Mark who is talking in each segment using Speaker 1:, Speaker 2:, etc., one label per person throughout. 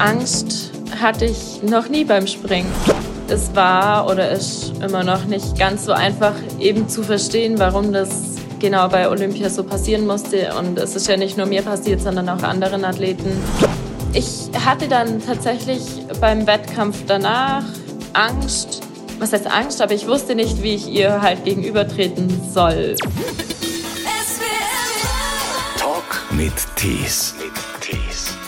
Speaker 1: Angst hatte ich noch nie beim Springen. Es war oder ist immer noch nicht ganz so einfach eben zu verstehen, warum das genau bei Olympia so passieren musste. Und es ist ja nicht nur mir passiert, sondern auch anderen Athleten. Ich hatte dann tatsächlich beim Wettkampf danach Angst. Was heißt Angst? Aber ich wusste nicht, wie ich ihr halt gegenübertreten soll.
Speaker 2: Talk mit Tees.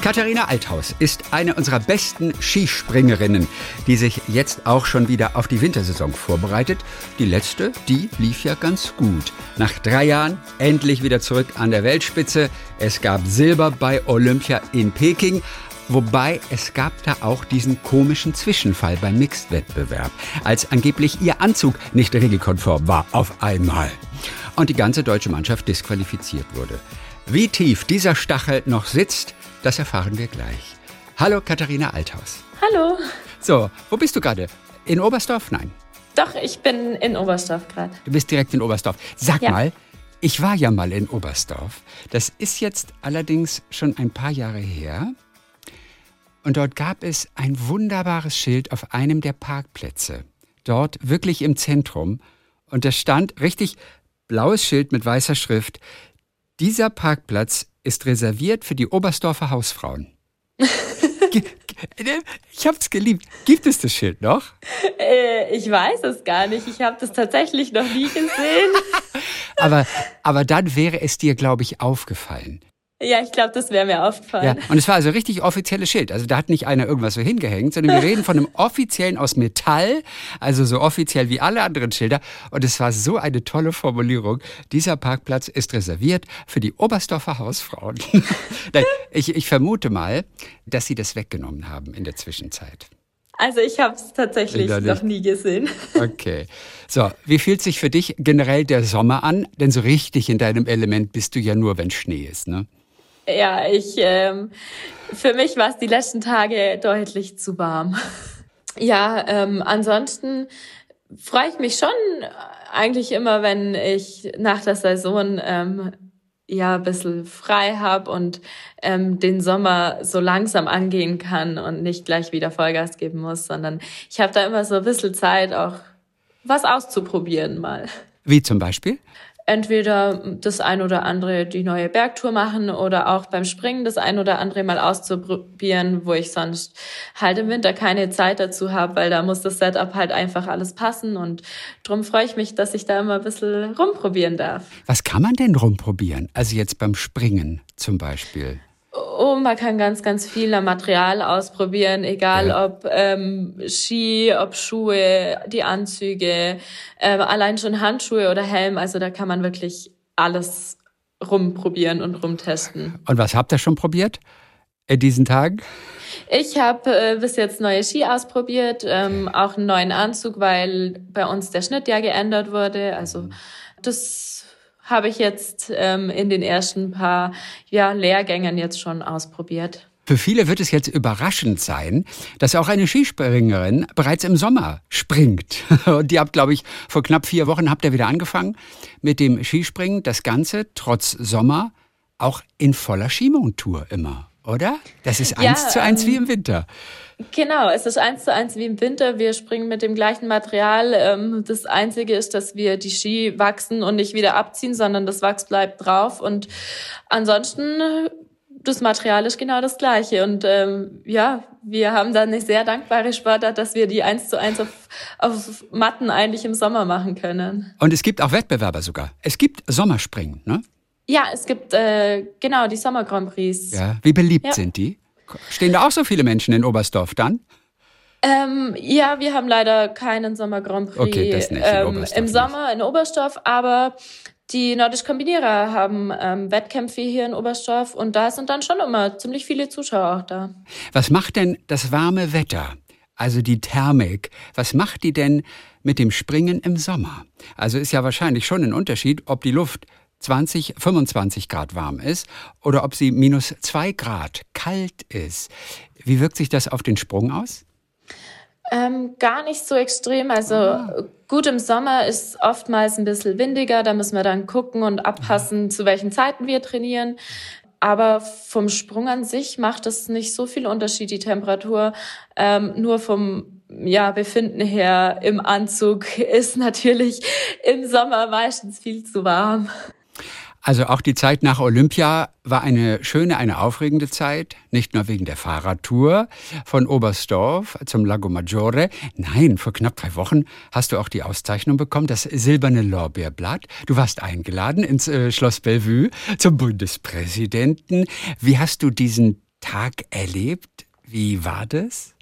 Speaker 3: Katharina Althaus ist eine unserer besten Skispringerinnen, die sich jetzt auch schon wieder auf die Wintersaison vorbereitet. Die letzte, die lief ja ganz gut. Nach drei Jahren endlich wieder zurück an der Weltspitze. Es gab Silber bei Olympia in Peking. Wobei es gab da auch diesen komischen Zwischenfall beim Mixed-Wettbewerb, als angeblich ihr Anzug nicht regelkonform war auf einmal. Und die ganze deutsche Mannschaft disqualifiziert wurde. Wie tief dieser Stachel noch sitzt, das erfahren wir gleich. Hallo Katharina Althaus.
Speaker 1: Hallo.
Speaker 3: So, wo bist du gerade? In Oberstdorf? Nein.
Speaker 1: Doch, ich bin in Oberstdorf gerade.
Speaker 3: Du bist direkt in Oberstdorf. Sag
Speaker 1: Ja.
Speaker 3: mal, ich war ja mal in Oberstdorf. Das ist jetzt allerdings schon ein paar Jahre her. Und dort gab es ein wunderbares Schild auf einem der Parkplätze. Dort wirklich im Zentrum. Und da stand richtig blaues Schild mit weißer Schrift. Dieser Parkplatz ist reserviert für die Oberstdorfer Hausfrauen. Ich hab's geliebt. Gibt es das Schild noch?
Speaker 1: Äh, ich weiß es gar nicht. Ich habe das tatsächlich noch nie gesehen.
Speaker 3: Aber, aber dann wäre es dir, glaube ich, aufgefallen.
Speaker 1: Ja, ich glaube, das wäre mir
Speaker 3: Ja,
Speaker 1: aufgefallen.
Speaker 3: und es war also richtig offizielles Schild. Also da hat nicht einer irgendwas so hingehängt, sondern wir reden von einem offiziellen aus Metall, also so offiziell wie alle anderen Schilder. Und es war so eine tolle Formulierung. Dieser Parkplatz ist reserviert für die Oberstdorfer Hausfrauen. Nein, ich, ich vermute mal, dass sie das weggenommen haben in der Zwischenzeit.
Speaker 1: Also ich habe es tatsächlich noch nie gesehen.
Speaker 3: Okay. So, wie fühlt sich für dich generell der Sommer an? Denn so richtig in deinem Element bist du ja nur, wenn Schnee ist, ne?
Speaker 1: Ja, ich, ähm, für mich war es die letzten Tage deutlich zu warm. Ja, ähm, ansonsten freue ich mich schon eigentlich immer, wenn ich nach der Saison ähm, ja ein bisschen frei habe und ähm, den Sommer so langsam angehen kann und nicht gleich wieder Vollgas geben muss, sondern ich habe da immer so ein bisschen Zeit, auch was auszuprobieren mal
Speaker 3: Wie zum Beispiel?
Speaker 1: Entweder das ein oder andere die neue Bergtour machen oder auch beim Springen das ein oder andere mal auszuprobieren, wo ich sonst halt im Winter keine Zeit dazu habe, weil da muss das Setup halt einfach alles passen und drum freue ich mich, dass ich da immer ein bisschen rumprobieren darf.
Speaker 3: Was kann man denn rumprobieren? Also jetzt beim Springen zum Beispiel.
Speaker 1: Oh, man kann ganz, ganz viel am Material ausprobieren, egal
Speaker 3: Ja.
Speaker 1: ob ähm, Ski, ob Schuhe, die Anzüge, ähm, allein schon Handschuhe oder Helm. Also da kann man wirklich alles rumprobieren und rumtesten.
Speaker 3: Und was habt ihr schon probiert in diesen Tagen?
Speaker 1: Ich habe äh, bis jetzt neue Ski ausprobiert, ähm, auch einen neuen Anzug, weil bei uns der Schnitt ja geändert wurde. Also das habe ich jetzt ähm, in den ersten paar ja, Lehrgängen jetzt schon ausprobiert.
Speaker 3: Für viele wird es jetzt überraschend sein, dass auch eine Skispringerin bereits im Sommer springt. Und die habt, glaube ich, vor knapp vier Wochen habt ihr wieder angefangen mit dem Skispringen. Das Ganze trotz Sommer auch in voller Skimontur immer, oder? Das ist
Speaker 1: Ja,
Speaker 3: eins zu eins
Speaker 1: ähm,
Speaker 3: wie im Winter.
Speaker 1: Genau, es ist eins zu eins wie im Winter. Wir springen mit dem gleichen Material. Ähm, Das Einzige ist, dass wir die Ski wachsen und nicht wieder abziehen, sondern das Wachs bleibt drauf. Und ansonsten, das Material ist genau das gleiche. Und ähm, ja, wir haben da eine sehr dankbare Sportart, dass wir die eins zu eins auf, auf Matten eigentlich im Sommer machen können.
Speaker 3: Und es gibt auch Wettbewerber sogar. Es gibt Sommerspringen, ne?
Speaker 1: Ja, es gibt äh, genau die Sommer Grand Prix.
Speaker 3: Ja. Wie beliebt
Speaker 1: Ja.
Speaker 3: sind die? Stehen da auch so viele Menschen in Oberstdorf dann?
Speaker 1: Ähm, ja, wir haben leider keinen Sommer Grand Prix
Speaker 3: Okay, nicht,
Speaker 1: ähm, im
Speaker 3: nicht.
Speaker 1: Sommer in Oberstdorf, aber die Nordisch Kombinierer haben ähm, Wettkämpfe hier in Oberstdorf und da sind dann schon immer ziemlich viele Zuschauer auch da.
Speaker 3: Was macht denn das warme Wetter, also die Thermik, was macht die denn mit dem Springen im Sommer? Also ist ja wahrscheinlich schon ein Unterschied, ob die Luft 20, 25 Grad warm ist oder ob sie minus 2 Grad kalt ist. Wie wirkt sich das auf den Sprung aus?
Speaker 1: Ähm, gar nicht so extrem. Also
Speaker 3: Ah.
Speaker 1: gut im Sommer ist oftmals ein bisschen windiger. Da müssen wir dann gucken und abpassen, zu welchen Zeiten wir trainieren. aber vom Sprung an sich macht es nicht so viel Unterschied, die Temperatur. Ähm, nur vom ja, Befinden her im Anzug ist natürlich im Sommer meistens viel zu warm.
Speaker 3: Also auch die Zeit nach Olympia war eine schöne, eine aufregende Zeit, nicht nur wegen der Fahrradtour von Oberstdorf zum Lago Maggiore. Nein, vor knapp drei Wochen hast du auch die Auszeichnung bekommen, das silberne Lorbeerblatt. Du warst eingeladen ins äh, Schloss Bellevue zum Bundespräsidenten. Wie hast du diesen Tag erlebt? Wie war das?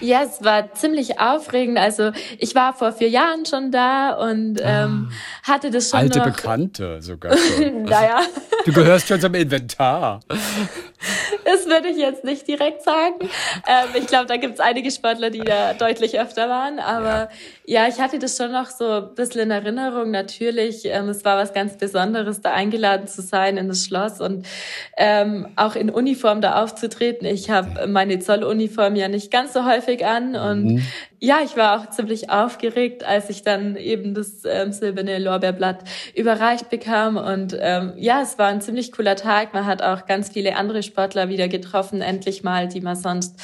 Speaker 1: Ja, es war ziemlich aufregend. Also ich war vor vier Jahren schon da und ähm, ah, hatte das schon
Speaker 3: Alte
Speaker 1: noch.
Speaker 3: Bekannte sogar schon.
Speaker 1: naja.
Speaker 3: Du gehörst schon zum Inventar.
Speaker 1: Das würde ich jetzt nicht direkt sagen. Ähm, ich glaube, da gibt es einige Sportler, die da deutlich öfter waren. Aber ja. ja. ich hatte das schon noch so ein bisschen in Erinnerung. Natürlich, ähm, es war was ganz Besonderes, da eingeladen zu sein in das Schloss und ähm, auch in Uniform da aufzutreten. Ich habe meine Zolluniform ja nicht ganz so häufig an und mhm. Ja, ich war auch ziemlich aufgeregt, als ich dann eben das ähm, silberne Lorbeerblatt überreicht bekam. Und ähm, ja, es war ein ziemlich cooler Tag. Man hat auch ganz viele andere Sportler wieder getroffen, endlich mal, die man sonst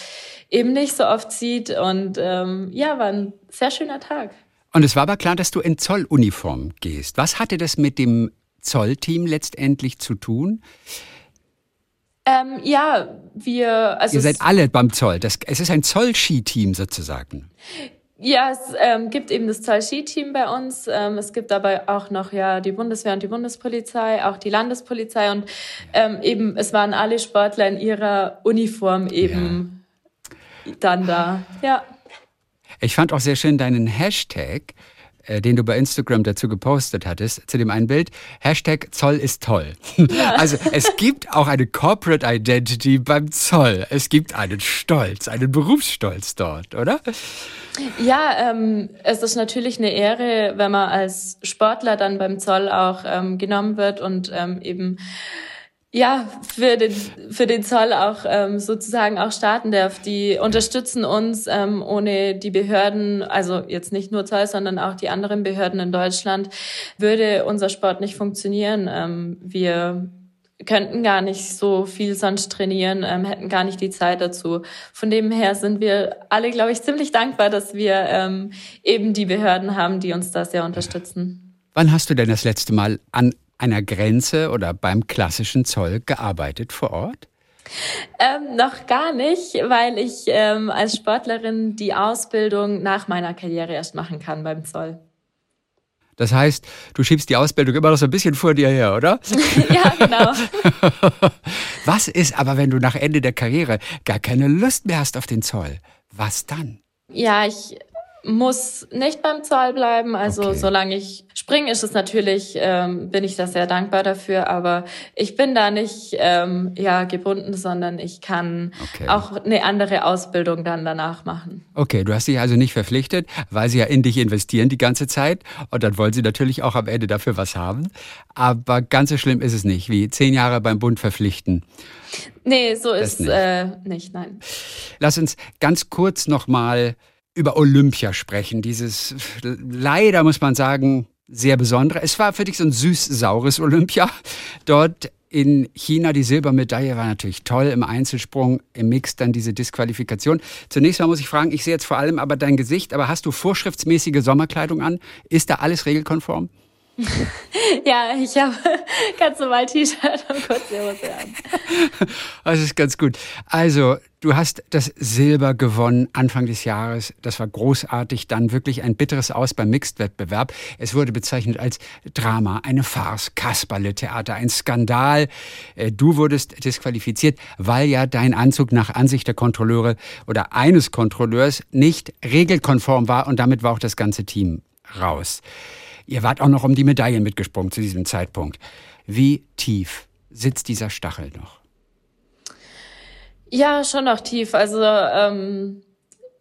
Speaker 1: eben nicht so oft sieht. Und ähm, ja, war ein sehr schöner Tag.
Speaker 3: Und es war aber klar, dass du in Zolluniform gehst. Was hatte das mit dem Zollteam letztendlich zu tun?
Speaker 1: Ähm, ja, wir.
Speaker 3: Also Ihr seid alle beim Zoll. Das, es ist ein Zollski-Team sozusagen.
Speaker 1: Ja, es ähm, gibt eben das Zoll-Ski-Team bei uns. Ähm, es gibt aber auch noch ja die Bundeswehr und die Bundespolizei, auch die Landespolizei und ähm, eben es waren alle Sportler in ihrer Uniform eben ja. dann da. Ja.
Speaker 3: Ich fand auch sehr schön deinen Hashtag äh, den du bei Instagram dazu gepostet hattest, zu dem einen Bild, Hashtag Zoll ist toll. Ja. Also es gibt auch eine Corporate Identity beim Zoll. Es gibt einen Stolz, einen Berufsstolz dort, oder?
Speaker 1: Ja, ähm, es ist natürlich eine Ehre, wenn man als Sportler dann beim Zoll auch ähm, genommen wird und ähm, eben ja, für den, für den Zoll auch ähm, sozusagen auch starten darf. Die unterstützen uns ähm, ohne die Behörden, also jetzt nicht nur Zoll, sondern auch die anderen Behörden in Deutschland, würde unser Sport nicht funktionieren. Ähm, wir könnten gar nicht so viel sonst trainieren, ähm, hätten gar nicht die Zeit dazu. Von dem her sind wir alle, glaube ich, ziemlich dankbar, dass wir ähm, eben die Behörden haben, die uns da sehr unterstützen.
Speaker 3: Wann hast du denn das letzte Mal an einer Grenze oder beim klassischen Zoll gearbeitet vor Ort?
Speaker 1: Ähm, noch gar nicht, weil ich ähm, als Sportlerin die Ausbildung nach meiner Karriere erst machen kann beim Zoll.
Speaker 3: Das heißt, du schiebst die Ausbildung immer noch so ein bisschen vor dir her, oder?
Speaker 1: ja, genau.
Speaker 3: Was ist aber, wenn du nach Ende der Karriere gar keine Lust mehr hast auf den Zoll? Was dann?
Speaker 1: Ja, ich muss nicht beim Zoll bleiben. Also okay. solange ich springe, ist es natürlich, ähm, bin ich da sehr dankbar dafür. Aber ich bin da nicht ähm, ja gebunden, sondern ich kann okay. auch eine andere Ausbildung dann danach machen.
Speaker 3: Okay, du hast dich also nicht verpflichtet, weil sie ja in dich investieren die ganze Zeit und dann wollen sie natürlich auch am Ende dafür was haben. Aber ganz so schlimm ist es nicht, wie zehn Jahre beim Bund verpflichten.
Speaker 1: Nee, so das ist nicht. Äh, nicht, nein.
Speaker 3: Lass uns ganz kurz nochmal über Olympia sprechen. Dieses leider, muss man sagen, sehr besondere. Es war für dich so ein süß-saures Olympia. Dort in China die Silbermedaille war natürlich toll im Einzelsprung, im Mix dann diese Disqualifikation. Zunächst mal muss ich fragen, ich sehe jetzt vor allem aber dein Gesicht, aber hast du vorschriftsmäßige Sommerkleidung an? Ist da alles regelkonform?
Speaker 1: ja, ich habe ganz normal T-Shirt und kurze Hose an.
Speaker 3: Das ist ganz gut. Also, du hast das Silber gewonnen Anfang des Jahres. Das war großartig. Dann wirklich ein bitteres Aus beim Mixed-Wettbewerb. Es wurde bezeichnet als Drama, eine Farce, Kasperle-Theater, ein Skandal. Äh, du wurdest disqualifiziert, weil ja dein Anzug nach Ansicht der Kontrolleure oder eines Kontrolleurs nicht regelkonform war und damit war auch das ganze Team raus. Ihr wart auch noch um die Medaillen mitgesprungen zu diesem Zeitpunkt. Wie tief sitzt dieser Stachel noch?
Speaker 1: Ja, schon noch tief. Also ähm,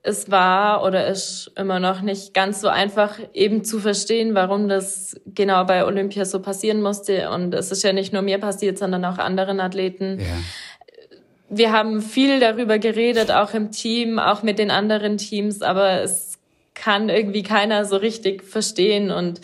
Speaker 1: es war oder ist immer noch nicht ganz so einfach eben zu verstehen, warum das genau bei Olympia so passieren musste. Und es ist ja nicht nur mir passiert, sondern auch anderen Athleten. Ja. Wir haben viel darüber geredet, auch im Team, auch mit den anderen Teams, aber es kann irgendwie keiner so richtig verstehen. Und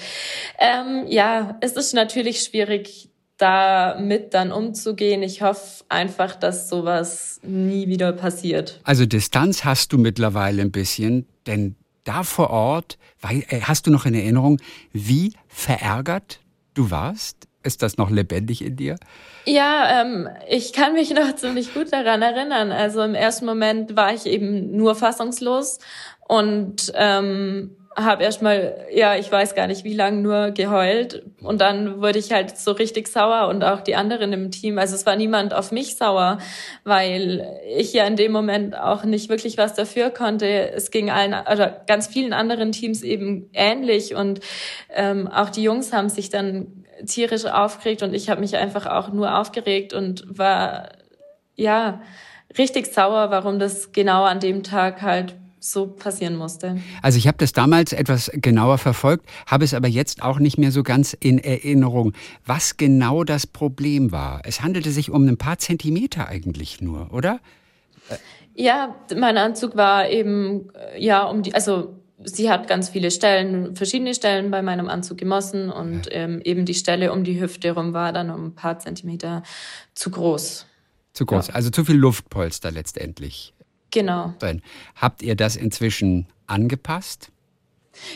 Speaker 1: ähm, ja, es ist natürlich schwierig, damit dann umzugehen. Ich hoffe einfach, dass sowas nie wieder passiert.
Speaker 3: Also Distanz hast du mittlerweile ein bisschen, denn da vor Ort, äh, hast du noch in Erinnerung, wie verärgert du warst? Ist das noch lebendig in dir?
Speaker 1: Ja, ähm, ich kann mich noch ziemlich gut daran erinnern. Also im ersten Moment war ich eben nur fassungslos und ähm, habe erstmal, ja, ich weiß gar nicht wie lange, nur geheult. Und dann wurde ich halt so richtig sauer und auch die anderen im Team. Also es war niemand auf mich sauer, weil ich ja in dem Moment auch nicht wirklich was dafür konnte. Es ging allen, oder ganz vielen anderen Teams eben ähnlich. Und ähm, auch die Jungs haben sich dann tierisch aufgeregt und ich habe mich einfach auch nur aufgeregt und war, ja, richtig sauer, warum das genau an dem Tag halt so passieren musste.
Speaker 3: Also ich habe das damals etwas genauer verfolgt, habe es aber jetzt auch nicht mehr so ganz in Erinnerung, was genau das Problem war. Es handelte sich um ein paar Zentimeter eigentlich nur, oder?
Speaker 1: Ja, mein Anzug war eben ja um die, also sie hat ganz viele Stellen, verschiedene Stellen bei meinem Anzug gemossen und ähm, eben die Stelle um die Hüfte rum war dann um ein paar Zentimeter zu groß.
Speaker 3: Zu groß, ja. also zu viel Luftpolster letztendlich.
Speaker 1: Genau.
Speaker 3: Habt ihr das inzwischen angepasst?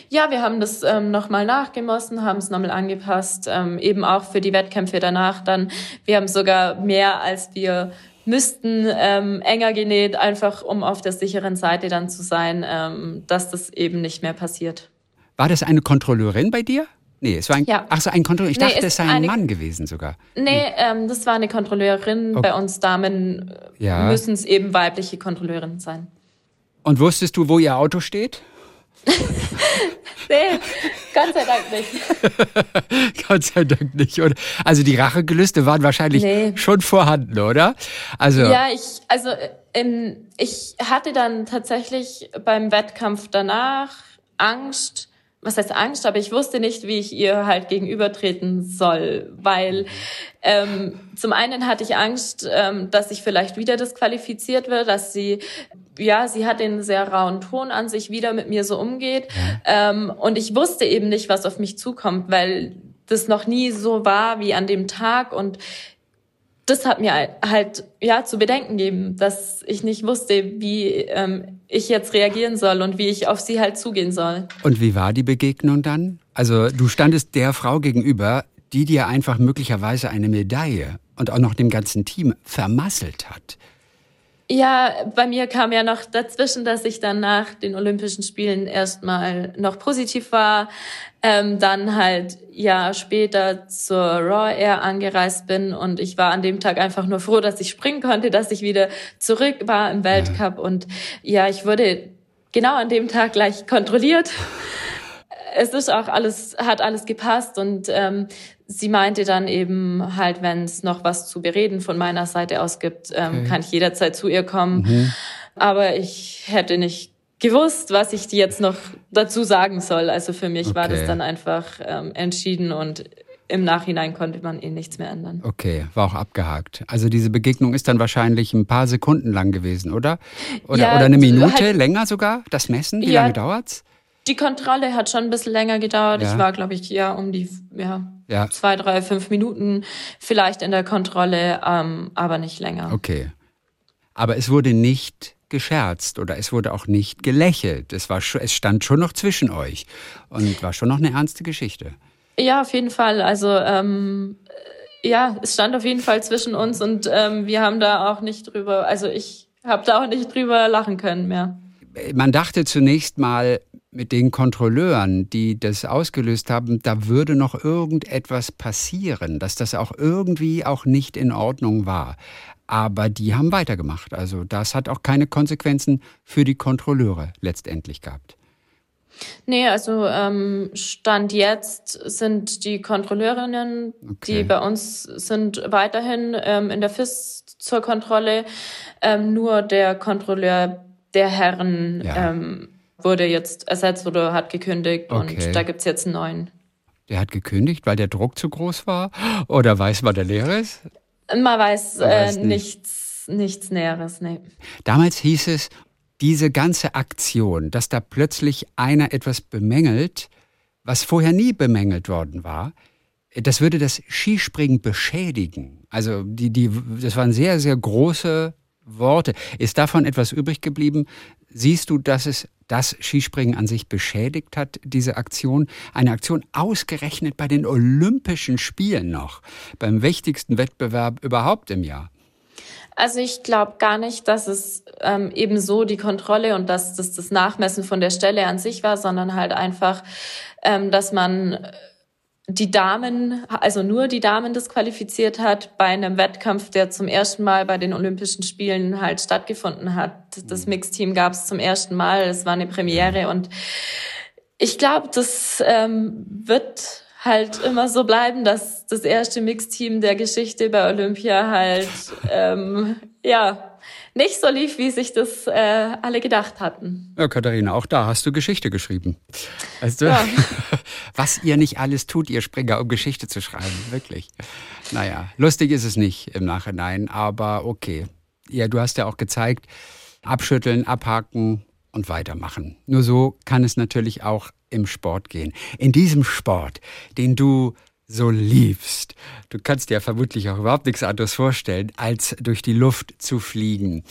Speaker 1: Ja, wir haben das ähm, nochmal nachgemessen, haben es nochmal angepasst, ähm, eben auch für die Wettkämpfe danach dann. Wir haben sogar mehr, als wir müssten, ähm, enger genäht, einfach um auf der sicheren Seite dann zu sein, ähm, dass das eben nicht mehr passiert.
Speaker 3: War das eine Kontrolleurin bei dir? Nee, es war ein, ja. ach so, ein Kontrolleur. Ich nee, dachte, es sei ein eine, Mann gewesen sogar.
Speaker 1: Nee, nee. Ähm, das war eine Kontrolleurin. Okay. Bei uns Damen äh, ja. müssen es eben weibliche Kontrolleurinnen sein.
Speaker 3: Und wusstest du, wo ihr Auto steht?
Speaker 1: nee, Gott sei Dank nicht.
Speaker 3: Gott sei Dank nicht. Oder? Also die Rachegelüste waren wahrscheinlich nee. schon vorhanden, oder?
Speaker 1: Also ja, ich also ähm, ich hatte dann tatsächlich beim Wettkampf danach Angst, was heißt Angst, aber ich wusste nicht, wie ich ihr halt gegenübertreten soll, weil ähm, zum einen hatte ich Angst, ähm, dass ich vielleicht wieder disqualifiziert wird, dass sie, ja, sie hat den sehr rauen Ton an sich wieder mit mir so umgeht. Ähm, und ich wusste eben nicht, was auf mich zukommt, weil das noch nie so war wie an dem Tag. Und das hat mir halt ja zu bedenken gegeben, dass ich nicht wusste, wie ähm, ich jetzt reagieren soll und wie ich auf sie halt zugehen soll.
Speaker 3: Und wie war die Begegnung dann? Also du standest der Frau gegenüber, die dir einfach möglicherweise eine Medaille und auch noch dem ganzen Team vermasselt hat.
Speaker 1: Ja, bei mir kam ja noch dazwischen, dass ich dann nach den Olympischen Spielen erstmal noch positiv war, ähm, dann halt ja später zur Raw Air angereist bin und ich war an dem Tag einfach nur froh, dass ich springen konnte, dass ich wieder zurück war im Weltcup und ja, ich wurde genau an dem Tag gleich kontrolliert es ist auch alles, hat alles gepasst und ähm, sie meinte dann eben halt, wenn es noch was zu bereden von meiner Seite aus gibt, ähm, okay. kann ich jederzeit zu ihr kommen. Mhm. Aber ich hätte nicht gewusst, was ich jetzt noch dazu sagen soll. Also für mich okay. war das dann einfach ähm, entschieden und im Nachhinein konnte man eh nichts mehr ändern.
Speaker 3: Okay, war auch abgehakt. Also diese Begegnung ist dann wahrscheinlich ein paar Sekunden lang gewesen, oder? Oder, ja, oder eine Minute halt, länger sogar? Das Messen? Wie ja, lange dauert's?
Speaker 1: Die Kontrolle hat schon ein bisschen länger gedauert. Ja. Ich war, glaube ich, ja um die ja, ja, zwei, drei, fünf Minuten vielleicht in der Kontrolle, ähm, aber nicht länger.
Speaker 3: Okay. Aber es wurde nicht gescherzt oder es wurde auch nicht gelächelt. Es, war, es stand schon noch zwischen euch und war schon noch eine ernste Geschichte.
Speaker 1: Ja, auf jeden Fall. Also ähm, ja, es stand auf jeden Fall zwischen uns und ähm, wir haben da auch nicht drüber, also ich habe da auch nicht drüber lachen können mehr.
Speaker 3: Man dachte zunächst mal, mit den Kontrolleuren, die das ausgelöst haben, da würde noch irgendetwas passieren, dass das auch irgendwie auch nicht in Ordnung war. Aber die haben weitergemacht. Also das hat auch keine Konsequenzen für die Kontrolleure letztendlich gehabt.
Speaker 1: Nee, also ähm, Stand jetzt sind die Kontrolleurinnen, okay. die bei uns sind, weiterhin ähm, in der FIS zur Kontrolle. Ähm, nur der Kontrolleur der Herren ja. ähm, wurde jetzt ersetzt oder hat gekündigt okay. und da gibt es jetzt einen neuen.
Speaker 3: Der hat gekündigt, weil der Druck zu groß war? Oder weiß man, der leer ist?
Speaker 1: Man weiß, man weiß äh, nichts, nichts Näheres, nee.
Speaker 3: Damals hieß es, diese ganze Aktion, dass da plötzlich einer etwas bemängelt, was vorher nie bemängelt worden war, das würde das Skispringen beschädigen. Also die, die, das waren sehr, sehr große Worte. Ist davon etwas übrig geblieben? Siehst du, dass es das Skispringen an sich beschädigt hat, diese Aktion? Eine Aktion ausgerechnet bei den Olympischen Spielen noch, beim wichtigsten Wettbewerb überhaupt im Jahr.
Speaker 1: Also ich glaube gar nicht, dass es ähm, eben so die Kontrolle und dass das das Nachmessen von der Stelle an sich war, sondern halt einfach, ähm, dass man die Damen, also nur die Damen disqualifiziert hat bei einem Wettkampf, der zum ersten Mal bei den Olympischen Spielen halt stattgefunden hat. Das mhm. Mixteam gab es zum ersten Mal, es war eine Premiere und ich glaube, das ähm, wird halt immer so bleiben, dass das erste Mixteam der Geschichte bei Olympia halt ähm, ja nicht so lief, wie sich das äh, alle gedacht hatten.
Speaker 3: Ja, Katharina, auch da hast du Geschichte geschrieben. Weißt du, ja. was ihr nicht alles tut, ihr Springer, um Geschichte zu schreiben, wirklich. Naja, lustig ist es nicht im Nachhinein, aber okay. Ja, du hast ja auch gezeigt, abschütteln, abhaken und weitermachen. Nur so kann es natürlich auch im Sport gehen. In diesem Sport, den du so liebst. Du kannst dir vermutlich auch überhaupt nichts anderes vorstellen, als durch die Luft zu fliegen.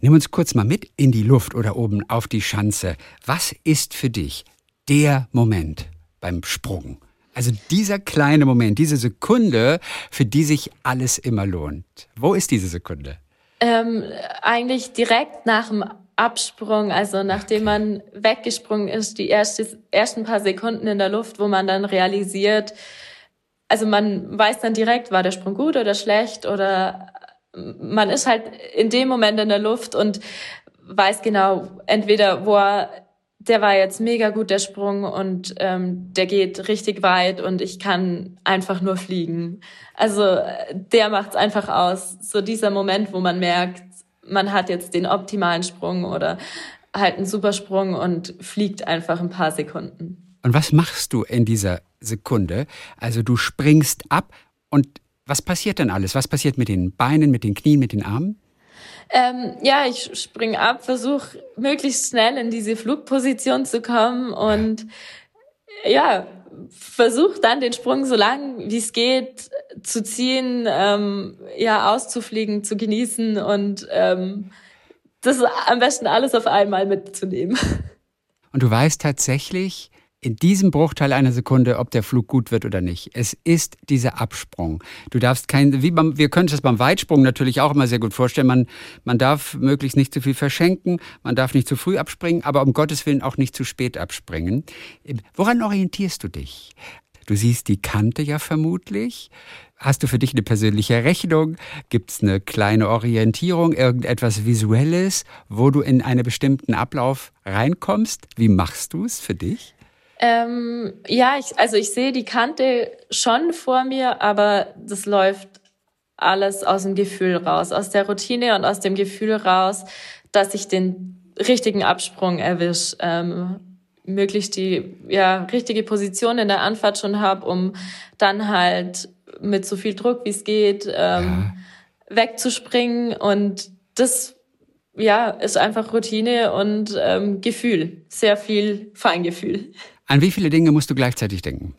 Speaker 3: Nimm uns kurz mal mit in die Luft oder oben auf die Schanze. Was ist für dich der Moment beim Sprung? Also dieser kleine Moment, diese Sekunde, für die sich alles immer lohnt. Wo ist diese Sekunde?
Speaker 1: Ähm, eigentlich direkt nach dem Absprung, also nachdem man weggesprungen ist, die erste, ersten paar Sekunden in der Luft, wo man dann realisiert, also man weiß dann direkt, war der Sprung gut oder schlecht oder man ist halt in dem Moment in der Luft und weiß genau, entweder, wo er, der war jetzt mega gut, der Sprung, und ähm, der geht richtig weit und ich kann einfach nur fliegen. Also der macht's einfach aus. So dieser Moment, wo man merkt, man hat jetzt den optimalen Sprung oder halt einen Supersprung und fliegt einfach ein paar Sekunden.
Speaker 3: Und was machst du in dieser Sekunde? Also du springst ab und was passiert dann alles? Was passiert mit den Beinen, mit den Knien, mit den Armen?
Speaker 1: Ähm, ja, ich springe ab, versuche möglichst schnell in diese Flugposition zu kommen und ja, versuche dann den Sprung so lang wie es geht zu ziehen, ähm, ja, auszufliegen, zu genießen und ähm, das am besten alles auf einmal mitzunehmen.
Speaker 3: Und du weißt tatsächlich, in diesem Bruchteil einer Sekunde, ob der Flug gut wird oder nicht. Es ist dieser Absprung. Du darfst kein, wie beim, wir können es beim Weitsprung natürlich auch immer sehr gut vorstellen. Man, man darf möglichst nicht zu viel verschenken, man darf nicht zu früh abspringen, aber um Gottes Willen auch nicht zu spät abspringen. Woran orientierst du dich? Du siehst die Kante ja vermutlich. Hast du für dich eine persönliche Rechnung? Gibt es eine kleine Orientierung, irgendetwas Visuelles, wo du in einen bestimmten Ablauf reinkommst? Wie machst du es für dich?
Speaker 1: Ähm, ja, ich, also ich sehe die Kante schon vor mir, aber das läuft alles aus dem Gefühl raus, aus der Routine und aus dem Gefühl raus, dass ich den richtigen Absprung erwisch, ähm, möglichst die ja richtige Position in der Anfahrt schon habe, um dann halt mit so viel Druck wie es geht ähm, ja. wegzuspringen und das ja ist einfach Routine und ähm, Gefühl, sehr viel Feingefühl.
Speaker 3: An wie viele Dinge musst du gleichzeitig denken?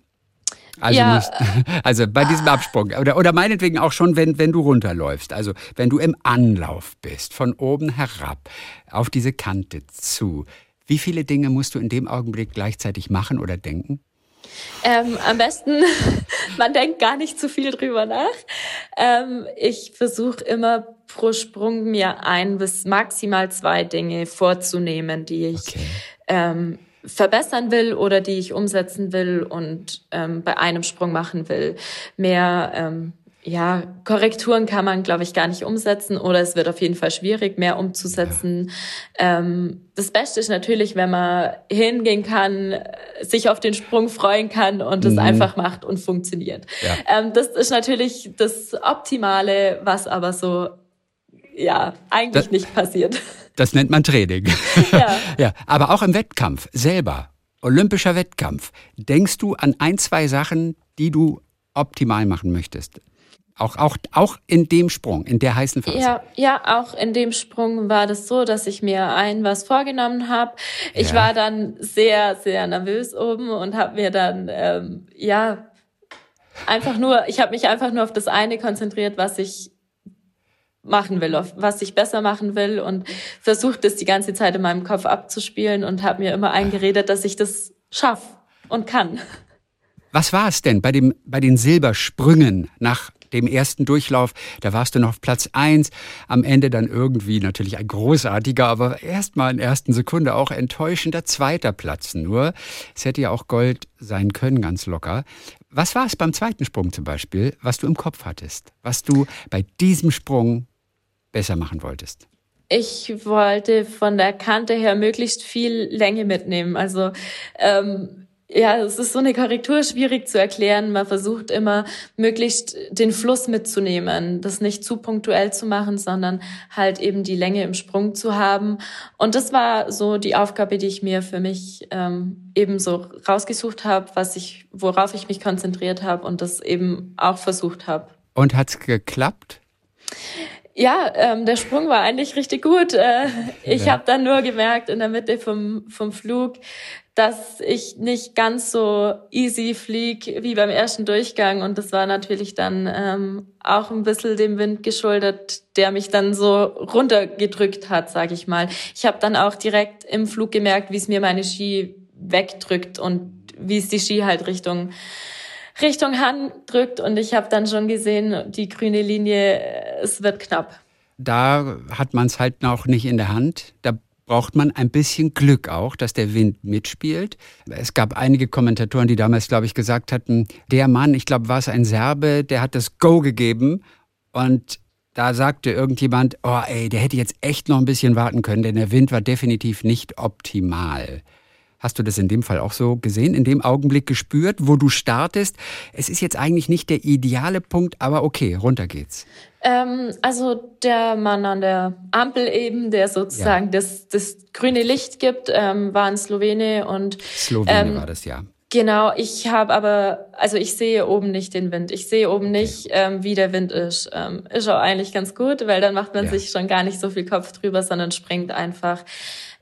Speaker 3: Also, ja. musst, also bei diesem Absprung. Oder, oder meinetwegen auch schon, wenn, wenn du runterläufst. Also wenn du im Anlauf bist, von oben herab, auf diese Kante zu. Wie viele Dinge musst du in dem Augenblick gleichzeitig machen oder denken?
Speaker 1: Ähm, am besten, man denkt gar nicht zu viel drüber nach. Ähm, ich versuche immer pro Sprung mir ein bis maximal zwei Dinge vorzunehmen, die ich okay. ähm, verbessern will oder die ich umsetzen will und ähm, bei einem Sprung machen will. Mehr ähm, ja, Korrekturen kann man, glaube ich, gar nicht umsetzen oder es wird auf jeden Fall schwierig, mehr umzusetzen. Ähm, das Beste ist natürlich, wenn man hingehen kann, sich auf den Sprung freuen kann und es mhm. einfach macht und funktioniert. Ja. Ähm, das ist natürlich das Optimale, was aber so ja eigentlich das, nicht passiert.
Speaker 3: Das nennt man Training. Ja. ja. Aber auch im Wettkampf selber, olympischer Wettkampf, denkst du an ein, zwei Sachen, die du optimal machen möchtest? Auch, auch, auch in dem Sprung, in der heißen Phase.
Speaker 1: Ja, ja, auch in dem Sprung war das so, dass ich mir ein was vorgenommen habe. Ich ja. war dann sehr, sehr nervös oben und habe mir dann, ähm, ja, einfach nur, ich habe mich einfach nur auf das eine konzentriert, was ich machen will, auf was ich besser machen will und versucht das die ganze Zeit in meinem Kopf abzuspielen und habe mir immer eingeredet, dass ich das schaff und kann.
Speaker 3: Was war es denn bei, dem, bei den Silbersprüngen nach dem ersten Durchlauf? Da warst du noch auf Platz eins. Am Ende dann irgendwie natürlich ein großartiger, aber erstmal in ersten Sekunde auch enttäuschender zweiter Platz nur. Es hätte ja auch Gold sein können, ganz locker. Was war es beim zweiten Sprung zum Beispiel, was du im Kopf hattest? Was du bei diesem Sprung besser machen wolltest?
Speaker 1: Ich wollte von der Kante her möglichst viel Länge mitnehmen. Also ähm, ja, es ist so eine Korrektur schwierig zu erklären. Man versucht immer, möglichst den Fluss mitzunehmen, das nicht zu punktuell zu machen, sondern halt eben die Länge im Sprung zu haben. Und das war so die Aufgabe, die ich mir für mich ähm, eben so rausgesucht habe, was ich, worauf ich mich konzentriert habe und das eben auch versucht habe.
Speaker 3: Und hat's geklappt?
Speaker 1: Ja, ähm, der Sprung war eigentlich richtig gut. Äh, ich ja. habe dann nur gemerkt in der Mitte vom, vom Flug, dass ich nicht ganz so easy flieg wie beim ersten Durchgang. Und das war natürlich dann ähm, auch ein bisschen dem Wind geschuldet, der mich dann so runtergedrückt hat, sag ich mal. Ich habe dann auch direkt im Flug gemerkt, wie es mir meine Ski wegdrückt und wie es die Ski halt Richtung Richtung Hand drückt. Und ich habe dann schon gesehen, die grüne Linie, es wird knapp.
Speaker 3: Da hat man es halt noch nicht in der Hand. Da braucht man ein bisschen Glück auch, dass der Wind mitspielt. Es gab einige Kommentatoren, die damals, glaube ich, gesagt hatten, der Mann, ich glaube, war es ein Serbe, der hat das Go gegeben und da sagte irgendjemand, oh ey, der hätte jetzt echt noch ein bisschen warten können, denn der Wind war definitiv nicht optimal. Hast du das in dem Fall auch so gesehen, in dem Augenblick gespürt, wo du startest? Es ist jetzt eigentlich nicht der ideale Punkt, aber okay, runter geht's.
Speaker 1: Ähm, also der Mann an der Ampel eben, der sozusagen ja. das, das grüne Licht gibt, ähm, war ein Slowene und
Speaker 3: Slowene ähm, war das ja.
Speaker 1: Genau, ich habe aber, also ich sehe oben nicht den Wind. Ich sehe oben nicht, ähm, wie der Wind ist. Ähm, ist auch eigentlich ganz gut, weil dann macht man ja. sich schon gar nicht so viel Kopf drüber, sondern springt einfach.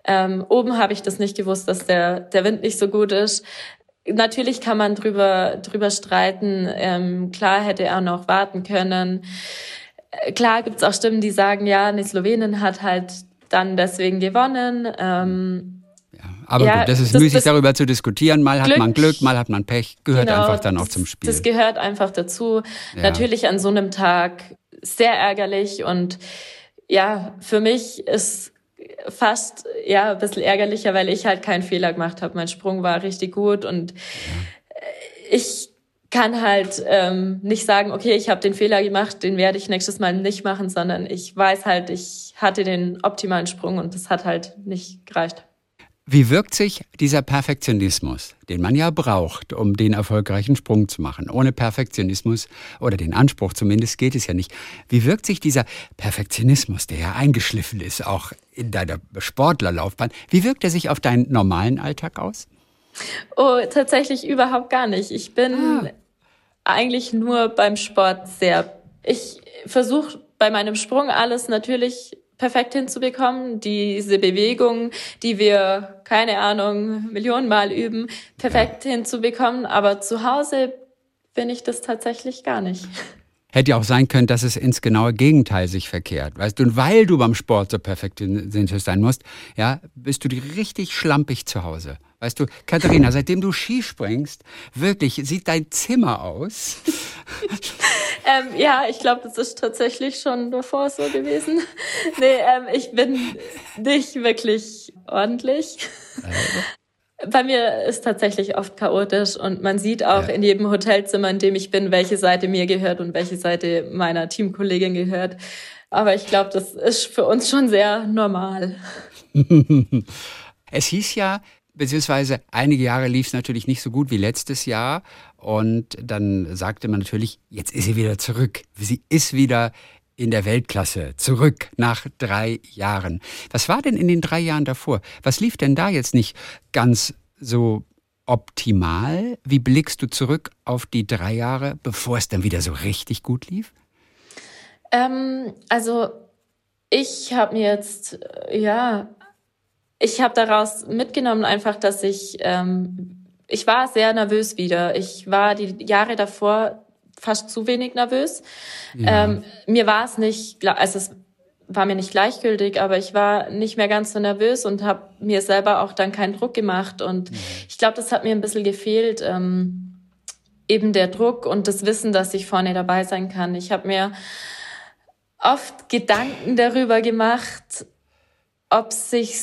Speaker 1: Ähm, oben habe ich das nicht gewusst, dass der, der Wind nicht so gut ist. Natürlich kann man drüber, drüber streiten. Ähm, klar hätte er noch warten können. Äh, klar gibt's auch Stimmen, die sagen, ja, eine Slowenin hat halt dann deswegen gewonnen. Ähm,
Speaker 3: ja, aber ja, gut, das ist das, müßig, das darüber zu diskutieren. Mal Glück, hat man Glück, mal hat man Pech. Gehört genau, einfach dann auch zum Spiel.
Speaker 1: Das gehört einfach dazu. Ja. Natürlich an so einem Tag sehr ärgerlich und ja, für mich ist fast ja ein bisschen ärgerlicher, weil ich halt keinen Fehler gemacht habe. Mein Sprung war richtig gut und ich kann halt ähm, nicht sagen, okay, ich habe den Fehler gemacht, den werde ich nächstes Mal nicht machen, sondern ich weiß halt, ich hatte den optimalen Sprung und das hat halt nicht gereicht.
Speaker 3: Wie wirkt sich dieser Perfektionismus, den man ja braucht, um den erfolgreichen Sprung zu machen? Ohne Perfektionismus oder den Anspruch zumindest geht es ja nicht. Wie wirkt sich dieser Perfektionismus, der ja eingeschliffen ist, auch in deiner Sportlerlaufbahn, wie wirkt er sich auf deinen normalen Alltag aus?
Speaker 1: Oh, tatsächlich überhaupt gar nicht. Ich bin ah. eigentlich nur beim Sport sehr. Ich versuche bei meinem Sprung alles natürlich perfekt hinzubekommen, diese Bewegung, die wir, keine Ahnung, Millionenmal üben, perfekt ja. hinzubekommen. Aber zu Hause bin ich das tatsächlich gar nicht.
Speaker 3: Hätte ja auch sein können, dass es ins genaue Gegenteil sich verkehrt. Weißt du, und weil du beim Sport so perfekt sein musst, ja, bist du richtig schlampig zu Hause. Weißt du, Katharina, seitdem du Ski springst, wirklich, sieht dein Zimmer aus?
Speaker 1: ähm, ja, ich glaube, das ist tatsächlich schon davor so gewesen. nee, ähm, ich bin nicht wirklich ordentlich. Bei mir ist tatsächlich oft chaotisch und man sieht auch ja. in jedem Hotelzimmer, in dem ich bin, welche Seite mir gehört und welche Seite meiner Teamkollegin gehört. Aber ich glaube, das ist für uns schon sehr normal.
Speaker 3: es hieß ja, beziehungsweise einige Jahre lief es natürlich nicht so gut wie letztes Jahr. Und dann sagte man natürlich, jetzt ist sie wieder zurück. Sie ist wieder in der Weltklasse, zurück nach drei Jahren. Was war denn in den drei Jahren davor? Was lief denn da jetzt nicht ganz so optimal? Wie blickst du zurück auf die drei Jahre, bevor es dann wieder so richtig gut lief?
Speaker 1: Ähm, also ich habe mir jetzt, äh, ja, ich habe daraus mitgenommen einfach, dass ich, ähm, ich war sehr nervös wieder. Ich war die Jahre davor fast zu wenig nervös. Ja. Ähm, mir war es nicht, also es war mir nicht gleichgültig, aber ich war nicht mehr ganz so nervös und habe mir selber auch dann keinen Druck gemacht. Und mhm. ich glaube, das hat mir ein bisschen gefehlt. Ähm, eben der Druck und das Wissen, dass ich vorne dabei sein kann. Ich habe mir oft Gedanken darüber gemacht, ob es sich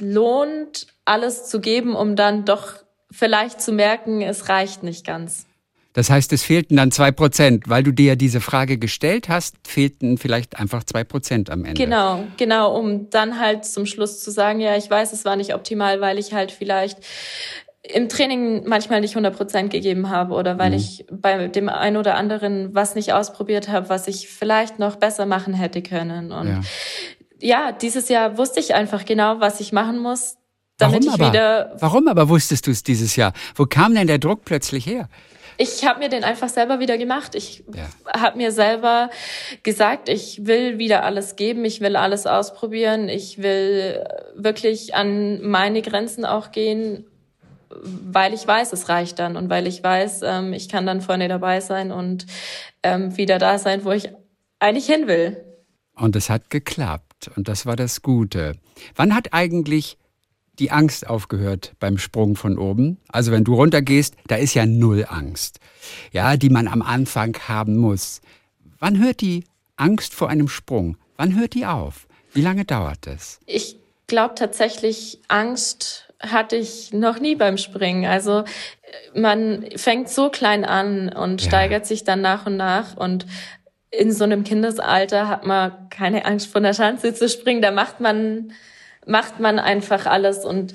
Speaker 1: lohnt, alles zu geben, um dann doch vielleicht zu merken, es reicht nicht ganz.
Speaker 3: Das heißt, es fehlten dann zwei Prozent, weil du dir ja diese Frage gestellt hast, fehlten vielleicht einfach zwei Prozent am Ende.
Speaker 1: Genau, genau, um dann halt zum Schluss zu sagen, ja, ich weiß, es war nicht optimal, weil ich halt vielleicht im Training manchmal nicht 100 Prozent gegeben habe oder weil mhm. ich bei dem einen oder anderen was nicht ausprobiert habe, was ich vielleicht noch besser machen hätte können. Und ja, ja dieses Jahr wusste ich einfach genau, was ich machen muss, damit
Speaker 3: warum
Speaker 1: ich
Speaker 3: aber?
Speaker 1: wieder.
Speaker 3: Warum aber wusstest du es dieses Jahr? Wo kam denn der Druck plötzlich her?
Speaker 1: Ich habe mir den einfach selber wieder gemacht. Ich ja. habe mir selber gesagt, ich will wieder alles geben, ich will alles ausprobieren, ich will wirklich an meine Grenzen auch gehen weil ich weiß, es reicht dann und weil ich weiß, ähm, ich kann dann vorne dabei sein und ähm, wieder da sein, wo ich eigentlich hin will.
Speaker 3: Und es hat geklappt und das war das Gute. Wann hat eigentlich die Angst aufgehört beim Sprung von oben? Also wenn du runtergehst, da ist ja null Angst, ja, die man am Anfang haben muss. Wann hört die Angst vor einem Sprung? Wann hört die auf? Wie lange dauert das?
Speaker 1: Ich glaube tatsächlich, Angst hatte ich noch nie beim Springen. Also man fängt so klein an und ja. steigert sich dann nach und nach und in so einem Kindesalter hat man keine Angst von der Schanze zu springen. Da macht man, macht man einfach alles und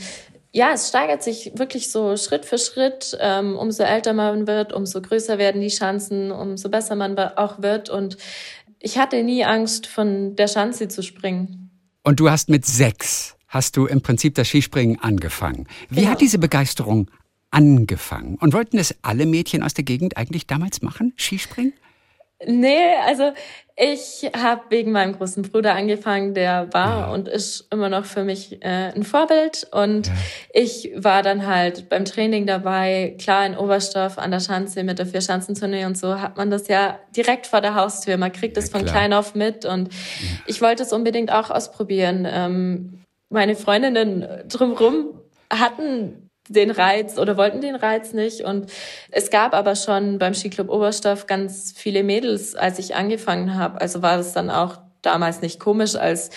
Speaker 1: ja, es steigert sich wirklich so Schritt für Schritt. Ähm, umso älter man wird, umso größer werden die Chancen, umso besser man auch wird. Und ich hatte nie Angst, von der Schanze zu springen.
Speaker 3: Und du hast mit sechs hast du im Prinzip das Skispringen angefangen. Wie genau. hat diese Begeisterung angefangen? Und wollten es alle Mädchen aus der Gegend eigentlich damals machen, Skispringen?
Speaker 1: Nee, also ich habe wegen meinem großen Bruder angefangen, der war ja. und ist immer noch für mich äh, ein Vorbild. Und ja. ich war dann halt beim Training dabei, klar in Oberstoff an der Schanze mit der Vierschanzentournee und so hat man das ja direkt vor der Haustür. Man kriegt es ja, von klein auf mit und ich wollte es unbedingt auch ausprobieren. Ähm, meine Freundinnen drumherum hatten den Reiz oder wollten den Reiz nicht. Und es gab aber schon beim Skiclub Oberstoff ganz viele Mädels, als ich angefangen habe. Also war es dann auch damals nicht komisch, als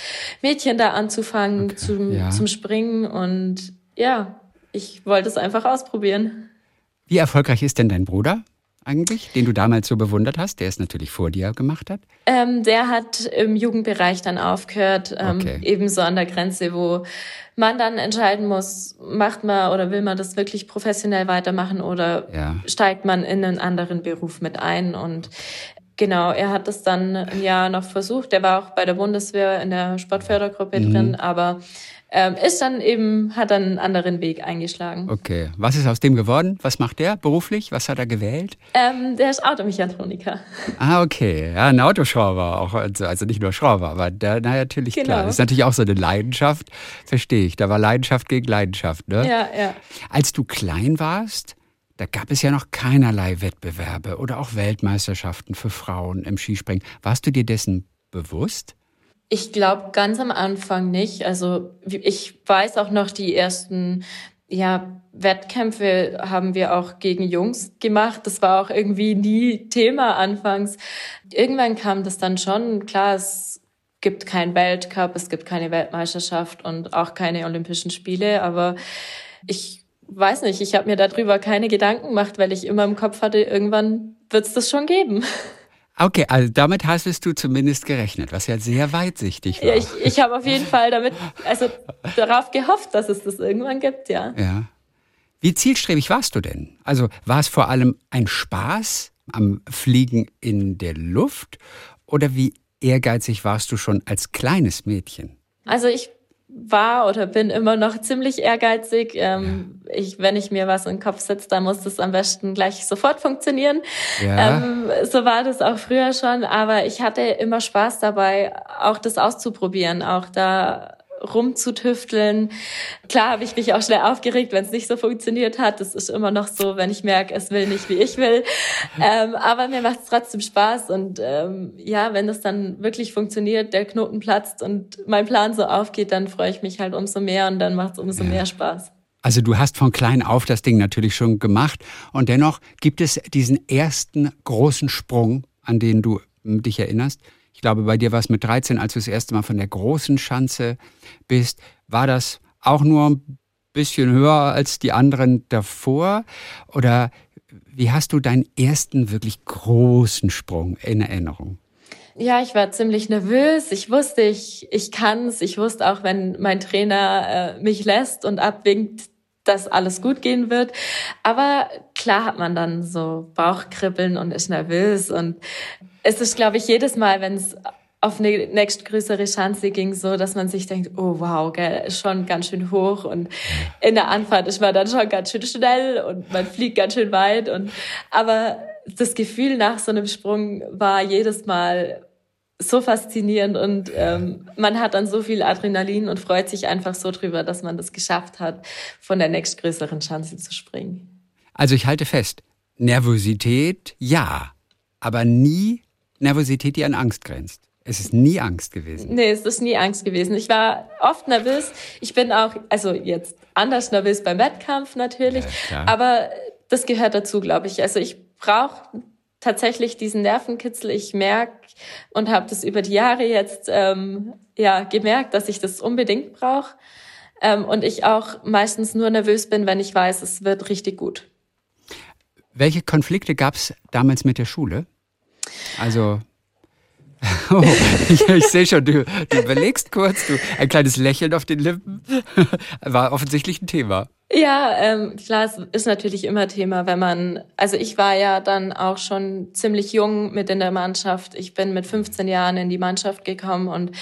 Speaker 1: Mädchen da anzufangen okay, zum, ja. zum Springen. Und ja, ich wollte es einfach ausprobieren.
Speaker 3: Wie erfolgreich ist denn dein Bruder? Eigentlich, den du damals so bewundert hast, der es natürlich vor dir gemacht hat?
Speaker 1: Ähm, der hat im Jugendbereich dann aufgehört, ähm, okay. ebenso an der Grenze, wo man dann entscheiden muss, macht man oder will man das wirklich professionell weitermachen oder ja. steigt man in einen anderen Beruf mit ein und Genau, er hat das dann ein Jahr noch versucht. Er war auch bei der Bundeswehr in der Sportfördergruppe mhm. drin, aber ähm, ist dann eben, hat dann einen anderen Weg eingeschlagen.
Speaker 3: Okay. Was ist aus dem geworden? Was macht der beruflich? Was hat er gewählt?
Speaker 1: Ähm, der ist Automechatroniker.
Speaker 3: Ah, okay. Ja, ein Autoschrauber auch. Also, also nicht nur Schrauber, aber der, na natürlich genau. klar. Das ist natürlich auch so eine Leidenschaft. Verstehe ich. Da war Leidenschaft gegen Leidenschaft, ne?
Speaker 1: Ja, ja.
Speaker 3: Als du klein warst, da gab es ja noch keinerlei Wettbewerbe oder auch Weltmeisterschaften für Frauen im Skispringen. Warst du dir dessen bewusst?
Speaker 1: Ich glaube ganz am Anfang nicht. Also ich weiß auch noch die ersten ja, Wettkämpfe haben wir auch gegen Jungs gemacht. Das war auch irgendwie nie Thema anfangs. Irgendwann kam das dann schon. Klar, es gibt keinen Weltcup, es gibt keine Weltmeisterschaft und auch keine Olympischen Spiele. Aber ich weiß nicht, ich habe mir darüber keine Gedanken gemacht, weil ich immer im Kopf hatte, irgendwann wird es das schon geben.
Speaker 3: Okay, also damit hast du zumindest gerechnet, was ja sehr weitsichtig war.
Speaker 1: Ja, ich, ich habe auf jeden Fall damit, also darauf gehofft, dass es das irgendwann gibt, ja.
Speaker 3: Ja. Wie zielstrebig warst du denn? Also war es vor allem ein Spaß am Fliegen in der Luft oder wie ehrgeizig warst du schon als kleines Mädchen?
Speaker 1: Also ich war oder bin immer noch ziemlich ehrgeizig. Ähm, ich, wenn ich mir was in den Kopf setze, dann muss das am besten gleich sofort funktionieren. Ja. Ähm, so war das auch früher schon, aber ich hatte immer Spaß dabei, auch das auszuprobieren, auch da rumzutüfteln. Klar habe ich mich auch schnell aufgeregt, wenn es nicht so funktioniert hat. Das ist immer noch so, wenn ich merke, es will nicht, wie ich will. Ähm, aber mir macht es trotzdem Spaß. Und ähm, ja, wenn es dann wirklich funktioniert, der Knoten platzt und mein Plan so aufgeht, dann freue ich mich halt umso mehr und dann macht es umso ja. mehr Spaß.
Speaker 3: Also du hast von klein auf das Ding natürlich schon gemacht und dennoch gibt es diesen ersten großen Sprung, an den du dich erinnerst. Ich glaube, bei dir war es mit 13, als du das erste Mal von der großen Schanze bist. War das auch nur ein bisschen höher als die anderen davor? Oder wie hast du deinen ersten wirklich großen Sprung in Erinnerung?
Speaker 1: Ja, ich war ziemlich nervös. Ich wusste, ich, ich kann's. Ich wusste auch, wenn mein Trainer äh, mich lässt und abwinkt, dass alles gut gehen wird. Aber klar hat man dann so Bauchkribbeln und ist nervös. Und es ist, glaube ich, jedes Mal, wenn es auf eine nächstgrößere Chance ging, so, dass man sich denkt, oh wow, gell, schon ganz schön hoch. Und in der Anfahrt ist man dann schon ganz schön schnell und man fliegt ganz schön weit. Und, aber das Gefühl nach so einem Sprung war jedes Mal so faszinierend. Und ähm, man hat dann so viel Adrenalin und freut sich einfach so drüber, dass man das geschafft hat, von der nächstgrößeren Chance zu springen.
Speaker 3: Also ich halte fest, Nervosität ja, aber nie Nervosität, die an Angst grenzt. Es ist nie Angst gewesen.
Speaker 1: Nee, es ist nie Angst gewesen. Ich war oft nervös. Ich bin auch, also jetzt anders nervös beim Wettkampf natürlich, ja, aber das gehört dazu, glaube ich. Also ich brauche tatsächlich diesen Nervenkitzel. Ich merke und habe das über die Jahre jetzt ähm, ja gemerkt, dass ich das unbedingt brauche. Ähm, und ich auch meistens nur nervös bin, wenn ich weiß, es wird richtig gut.
Speaker 3: Welche Konflikte gab es damals mit der Schule? Also Oh, ich, ich sehe schon, du, du überlegst kurz, du, ein kleines Lächeln auf den Lippen. War offensichtlich ein Thema.
Speaker 1: Ja, ähm, klar, es ist natürlich immer Thema, wenn man, also ich war ja dann auch schon ziemlich jung mit in der Mannschaft. Ich bin mit 15 Jahren in die Mannschaft gekommen und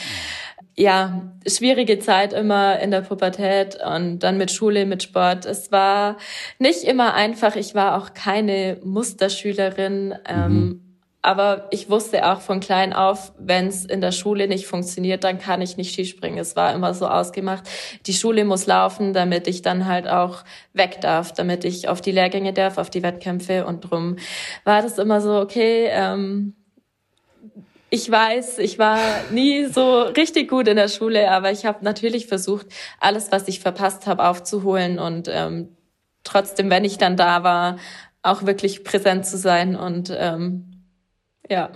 Speaker 1: ja, schwierige Zeit immer in der Pubertät und dann mit Schule, mit Sport. Es war nicht immer einfach. Ich war auch keine Musterschülerin. Ähm, mhm. Aber ich wusste auch von klein auf, wenn es in der Schule nicht funktioniert, dann kann ich nicht Skispringen. Es war immer so ausgemacht, die Schule muss laufen, damit ich dann halt auch weg darf, damit ich auf die Lehrgänge darf, auf die Wettkämpfe. Und drum war das immer so, okay, ähm, ich weiß, ich war nie so richtig gut in der Schule, aber ich habe natürlich versucht, alles, was ich verpasst habe, aufzuholen und ähm, trotzdem, wenn ich dann da war, auch wirklich präsent zu sein und ähm, ja.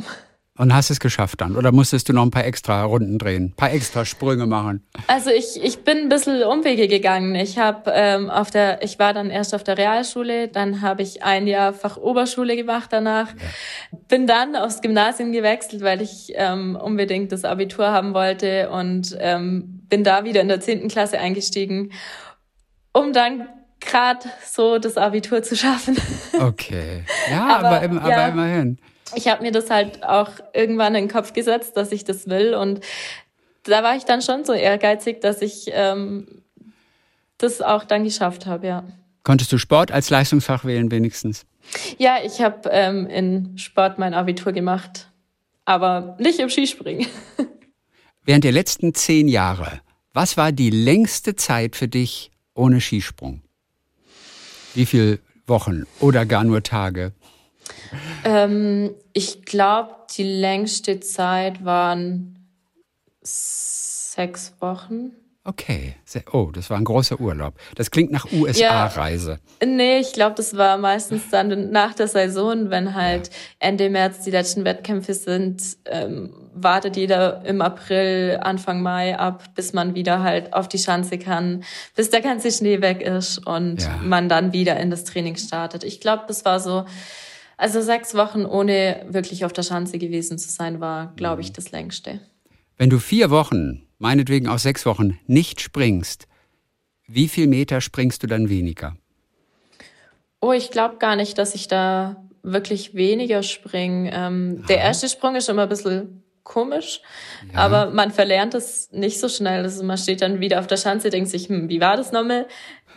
Speaker 3: Und hast es geschafft dann? Oder musstest du noch ein paar extra Runden drehen, ein paar extra Sprünge machen?
Speaker 1: Also ich, ich bin ein bisschen Umwege gegangen. Ich habe ähm, auf der, ich war dann erst auf der Realschule, dann habe ich ein Jahr Fachoberschule gemacht danach, ja. bin dann aufs Gymnasium gewechselt, weil ich ähm, unbedingt das Abitur haben wollte und ähm, bin da wieder in der zehnten Klasse eingestiegen, um dann gerade so das Abitur zu schaffen.
Speaker 3: Okay. Ja, aber, aber, im, ja. aber immerhin
Speaker 1: ich habe mir das halt auch irgendwann in den Kopf gesetzt, dass ich das will. Und da war ich dann schon so ehrgeizig, dass ich ähm, das auch dann geschafft habe, ja.
Speaker 3: Konntest du Sport als Leistungsfach wählen wenigstens?
Speaker 1: Ja, ich habe ähm, in Sport mein Abitur gemacht, aber nicht im Skispringen.
Speaker 3: Während der letzten zehn Jahre, was war die längste Zeit für dich ohne Skisprung? Wie viele Wochen oder gar nur Tage?
Speaker 1: Ähm, ich glaube, die längste Zeit waren sechs Wochen.
Speaker 3: Okay. Oh, das war ein großer Urlaub. Das klingt nach USA-Reise.
Speaker 1: Ja, nee, ich glaube, das war meistens dann nach der Saison, wenn halt ja. Ende März die letzten Wettkämpfe sind, ähm, wartet jeder im April, Anfang Mai ab, bis man wieder halt auf die Schanze kann, bis der ganze Schnee weg ist und ja. man dann wieder in das Training startet. Ich glaube, das war so also sechs Wochen ohne wirklich auf der Schanze gewesen zu sein, war, glaube ich, mhm. das längste.
Speaker 3: Wenn du vier Wochen, meinetwegen auch sechs Wochen, nicht springst, wie viel Meter springst du dann weniger?
Speaker 1: Oh, ich glaube gar nicht, dass ich da wirklich weniger springe. Ähm, der erste Sprung ist immer ein bisschen komisch, ja. aber man verlernt es nicht so schnell. Also man steht dann wieder auf der Schanze, denkt sich, hm, wie war das nochmal?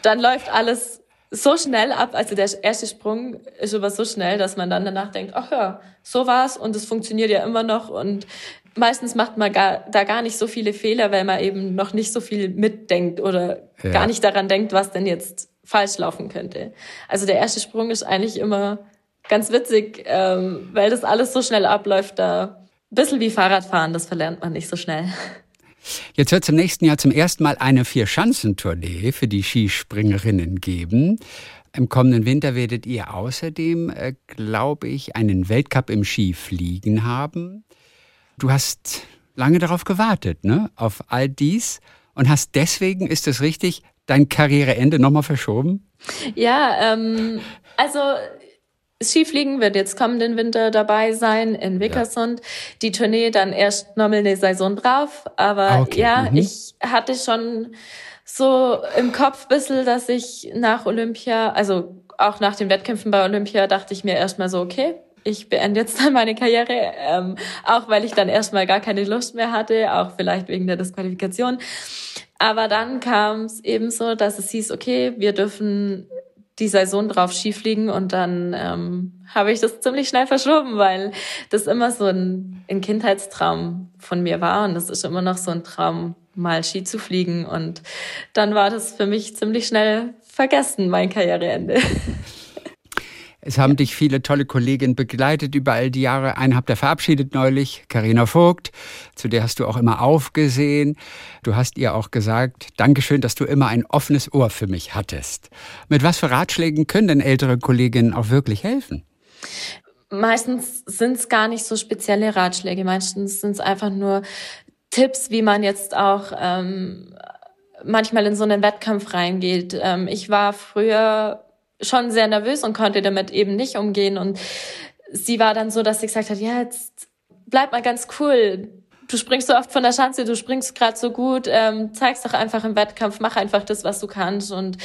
Speaker 1: Dann läuft alles so schnell ab. Also der erste Sprung ist aber so schnell, dass man dann danach denkt, ach ja, so war's und es funktioniert ja immer noch und meistens macht man gar, da gar nicht so viele Fehler, weil man eben noch nicht so viel mitdenkt oder ja. gar nicht daran denkt, was denn jetzt falsch laufen könnte. Also der erste Sprung ist eigentlich immer ganz witzig, ähm, weil das alles so schnell abläuft. Da ein bisschen wie Fahrradfahren, das verlernt man nicht so schnell.
Speaker 3: Jetzt wird es im nächsten Jahr zum ersten Mal eine Vier-Schanzentournee für die Skispringerinnen geben. Im kommenden Winter werdet ihr außerdem, äh, glaube ich, einen Weltcup im Skifliegen haben. Du hast lange darauf gewartet, ne? Auf all dies und hast deswegen, ist es richtig, dein Karriereende nochmal verschoben?
Speaker 1: Ja, ähm, also Skifliegen wird jetzt kommenden Winter dabei sein in Wickersund. Ja. Die Tournee dann erst nochmal eine Saison drauf. Aber ah, okay. ja, mhm. ich hatte schon so im Kopf bisschen, dass ich nach Olympia, also auch nach den Wettkämpfen bei Olympia, dachte ich mir erstmal so, okay, ich beende jetzt dann meine Karriere, ähm, auch weil ich dann erstmal gar keine Lust mehr hatte, auch vielleicht wegen der Disqualifikation. Aber dann kam es eben so, dass es hieß, okay, wir dürfen die Saison drauf schiefliegen und dann ähm, habe ich das ziemlich schnell verschoben, weil das immer so ein, ein Kindheitstraum von mir war und das ist immer noch so ein Traum, mal Ski zu fliegen und dann war das für mich ziemlich schnell vergessen, mein Karriereende.
Speaker 3: Es haben dich viele tolle Kolleginnen begleitet über all die Jahre. Einen habt ihr verabschiedet neulich, Karina Vogt, zu der hast du auch immer aufgesehen. Du hast ihr auch gesagt, Dankeschön, dass du immer ein offenes Ohr für mich hattest. Mit was für Ratschlägen können denn ältere Kolleginnen auch wirklich helfen?
Speaker 1: Meistens sind es gar nicht so spezielle Ratschläge. Meistens sind es einfach nur Tipps, wie man jetzt auch ähm, manchmal in so einen Wettkampf reingeht. Ähm, ich war früher schon sehr nervös und konnte damit eben nicht umgehen. Und sie war dann so, dass sie gesagt hat, ja, jetzt bleib mal ganz cool. Du springst so oft von der Schanze, du springst gerade so gut, ähm, zeig's doch einfach im Wettkampf, mach einfach das, was du kannst. Und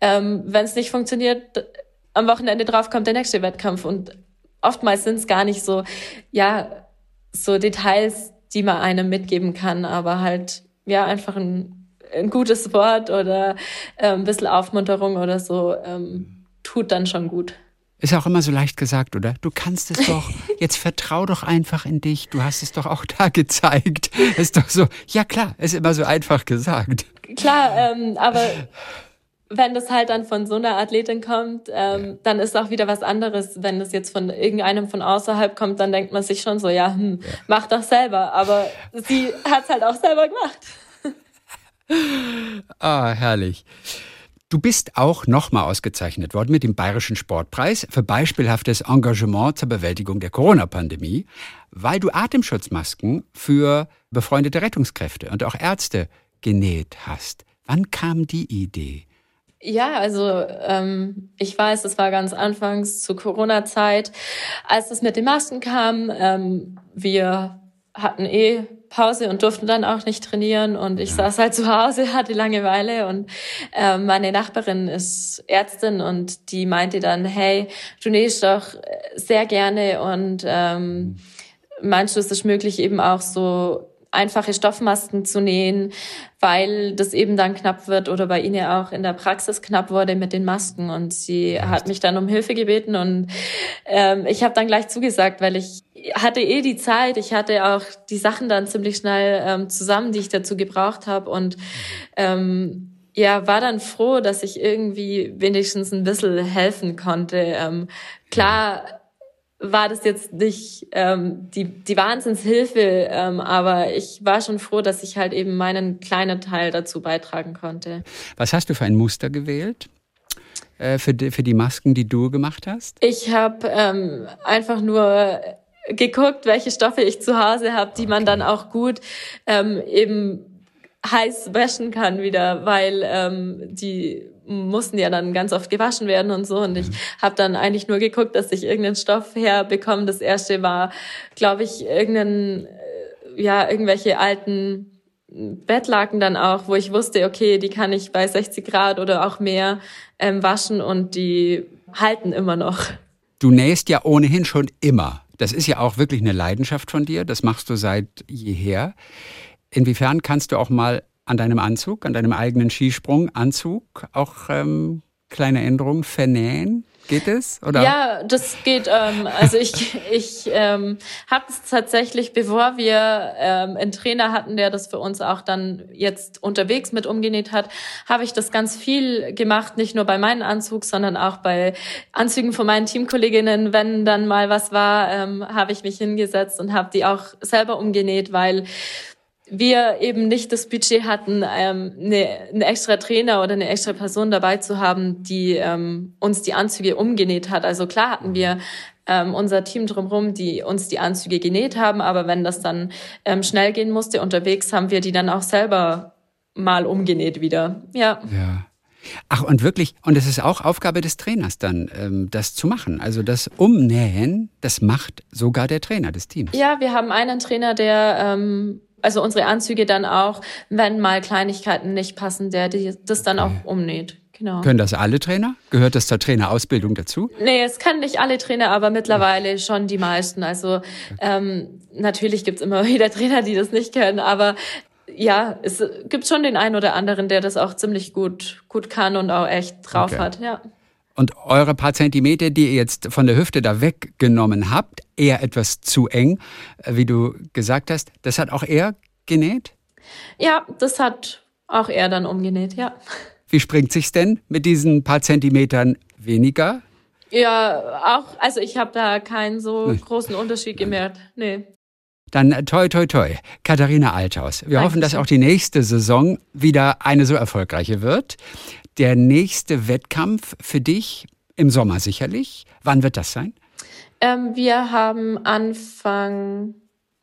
Speaker 1: ähm, wenn es nicht funktioniert, am Wochenende drauf kommt der nächste Wettkampf. Und oftmals sind es gar nicht so, ja, so Details, die man einem mitgeben kann, aber halt, ja, einfach ein, ein gutes Wort oder äh, ein bisschen Aufmunterung oder so. Ähm, tut dann schon gut.
Speaker 3: Ist auch immer so leicht gesagt, oder? Du kannst es doch. Jetzt vertrau doch einfach in dich. Du hast es doch auch da gezeigt. Ist doch so. Ja klar, ist immer so einfach gesagt.
Speaker 1: Klar, ähm, aber wenn das halt dann von so einer Athletin kommt, ähm, ja. dann ist auch wieder was anderes. Wenn das jetzt von irgendeinem von außerhalb kommt, dann denkt man sich schon so, ja, hm, ja. mach doch selber. Aber sie hat es halt auch selber gemacht.
Speaker 3: Ah, herrlich. Du bist auch nochmal ausgezeichnet worden mit dem Bayerischen Sportpreis für beispielhaftes Engagement zur Bewältigung der Corona-Pandemie, weil du Atemschutzmasken für befreundete Rettungskräfte und auch Ärzte genäht hast. Wann kam die Idee?
Speaker 1: Ja, also ähm, ich weiß, es war ganz anfangs zur Corona-Zeit, als es mit den Masken kam. Ähm, wir hatten eh Pause und durften dann auch nicht trainieren. Und ich saß halt zu Hause, hatte Langeweile. Und äh, meine Nachbarin ist Ärztin und die meinte dann, hey, du nähst doch sehr gerne. Und ähm, meinst du, es ist möglich eben auch so einfache Stoffmasken zu nähen, weil das eben dann knapp wird oder bei Ihnen auch in der Praxis knapp wurde mit den Masken. Und sie hat mich dann um Hilfe gebeten und ähm, ich habe dann gleich zugesagt, weil ich hatte eh die Zeit, ich hatte auch die Sachen dann ziemlich schnell ähm, zusammen, die ich dazu gebraucht habe und ähm, ja, war dann froh, dass ich irgendwie wenigstens ein bisschen helfen konnte. Ähm, klar war das jetzt nicht ähm, die, die Wahnsinnshilfe, ähm, aber ich war schon froh, dass ich halt eben meinen kleinen Teil dazu beitragen konnte.
Speaker 3: Was hast du für ein Muster gewählt? Äh, für, die, für die Masken, die du gemacht hast?
Speaker 1: Ich habe ähm, einfach nur geguckt, welche Stoffe ich zu Hause habe, die okay. man dann auch gut ähm, eben heiß waschen kann wieder, weil ähm, die mussten ja dann ganz oft gewaschen werden und so. Und ich mhm. habe dann eigentlich nur geguckt, dass ich irgendeinen Stoff herbekomme. Das erste war, glaube ich, irgendeinen, äh, ja, irgendwelche alten Bettlaken dann auch, wo ich wusste, okay, die kann ich bei 60 Grad oder auch mehr ähm, waschen und die halten immer noch.
Speaker 3: Du nähst ja ohnehin schon immer. Das ist ja auch wirklich eine Leidenschaft von dir. Das machst du seit jeher. Inwiefern kannst du auch mal an deinem Anzug, an deinem eigenen Skisprunganzug auch ähm, kleine Änderungen vernähen? Geht es? Oder?
Speaker 1: Ja, das geht. Ähm, also ich, ich ähm, habe es tatsächlich, bevor wir ähm, einen Trainer hatten, der das für uns auch dann jetzt unterwegs mit umgenäht hat, habe ich das ganz viel gemacht, nicht nur bei meinen Anzug, sondern auch bei Anzügen von meinen Teamkolleginnen. Wenn dann mal was war, ähm, habe ich mich hingesetzt und habe die auch selber umgenäht, weil wir eben nicht das Budget hatten, ähm, eine, einen extra Trainer oder eine extra Person dabei zu haben, die ähm, uns die Anzüge umgenäht hat. Also klar hatten wir ähm, unser Team drumherum, die uns die Anzüge genäht haben, aber wenn das dann ähm, schnell gehen musste unterwegs, haben wir die dann auch selber mal umgenäht wieder. Ja.
Speaker 3: Ja. Ach, und wirklich, und es ist auch Aufgabe des Trainers dann, ähm, das zu machen. Also das Umnähen, das macht sogar der Trainer des Teams.
Speaker 1: Ja, wir haben einen Trainer, der ähm, also unsere Anzüge dann auch, wenn mal Kleinigkeiten nicht passen, der die, das dann auch umnäht. Genau.
Speaker 3: Können das alle Trainer? Gehört das zur Trainerausbildung dazu?
Speaker 1: Nee, es kann nicht alle Trainer, aber mittlerweile schon die meisten. Also ähm, natürlich gibt's immer wieder Trainer, die das nicht können, aber ja, es gibt schon den einen oder anderen, der das auch ziemlich gut, gut kann und auch echt drauf okay. hat, ja.
Speaker 3: Und eure paar Zentimeter, die ihr jetzt von der Hüfte da weggenommen habt, eher etwas zu eng, äh, wie du gesagt hast, das hat auch er genäht?
Speaker 1: Ja, das hat auch er dann umgenäht, ja.
Speaker 3: Wie springt sich's denn mit diesen paar Zentimetern weniger?
Speaker 1: Ja, auch, also ich habe da keinen so hm. großen Unterschied gemerkt. Nee.
Speaker 3: Dann äh, toi toi toi, Katharina Althaus. Wir Dankeschön. hoffen, dass auch die nächste Saison wieder eine so erfolgreiche wird. Der nächste Wettkampf für dich im Sommer sicherlich. Wann wird das sein?
Speaker 1: Ähm, wir haben Anfang,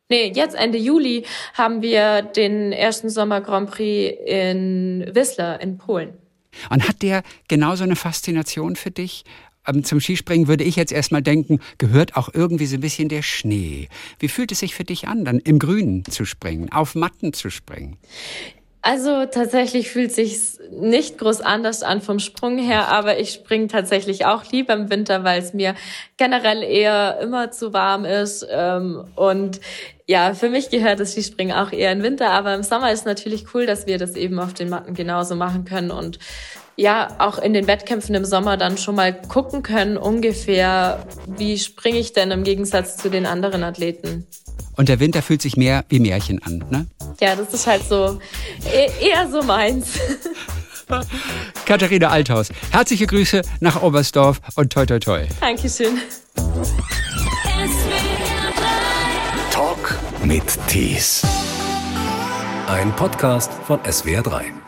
Speaker 1: nee, jetzt Ende Juli haben wir den ersten Sommer Grand Prix in Whistler in Polen.
Speaker 3: Und hat der genauso eine Faszination für dich? Ähm, zum Skispringen würde ich jetzt erstmal denken, gehört auch irgendwie so ein bisschen der Schnee. Wie fühlt es sich für dich an, dann im Grünen zu springen, auf Matten zu springen?
Speaker 1: Also tatsächlich fühlt sich's nicht groß anders an vom Sprung her, aber ich springe tatsächlich auch lieber im Winter, weil es mir generell eher immer zu warm ist. Ähm, und ja, für mich gehört das Skispringen auch eher im Winter, aber im Sommer ist natürlich cool, dass wir das eben auf den Matten genauso machen können und ja, auch in den Wettkämpfen im Sommer dann schon mal gucken können, ungefähr, wie springe ich denn im Gegensatz zu den anderen Athleten.
Speaker 3: Und der Winter fühlt sich mehr wie Märchen an, ne?
Speaker 1: Ja, das ist halt so e-, eher so meins.
Speaker 3: Katharina Althaus, herzliche Grüße nach Oberstdorf und toi toi toi.
Speaker 1: Dankeschön.
Speaker 2: Talk mit Tees. Ein Podcast von SWR3.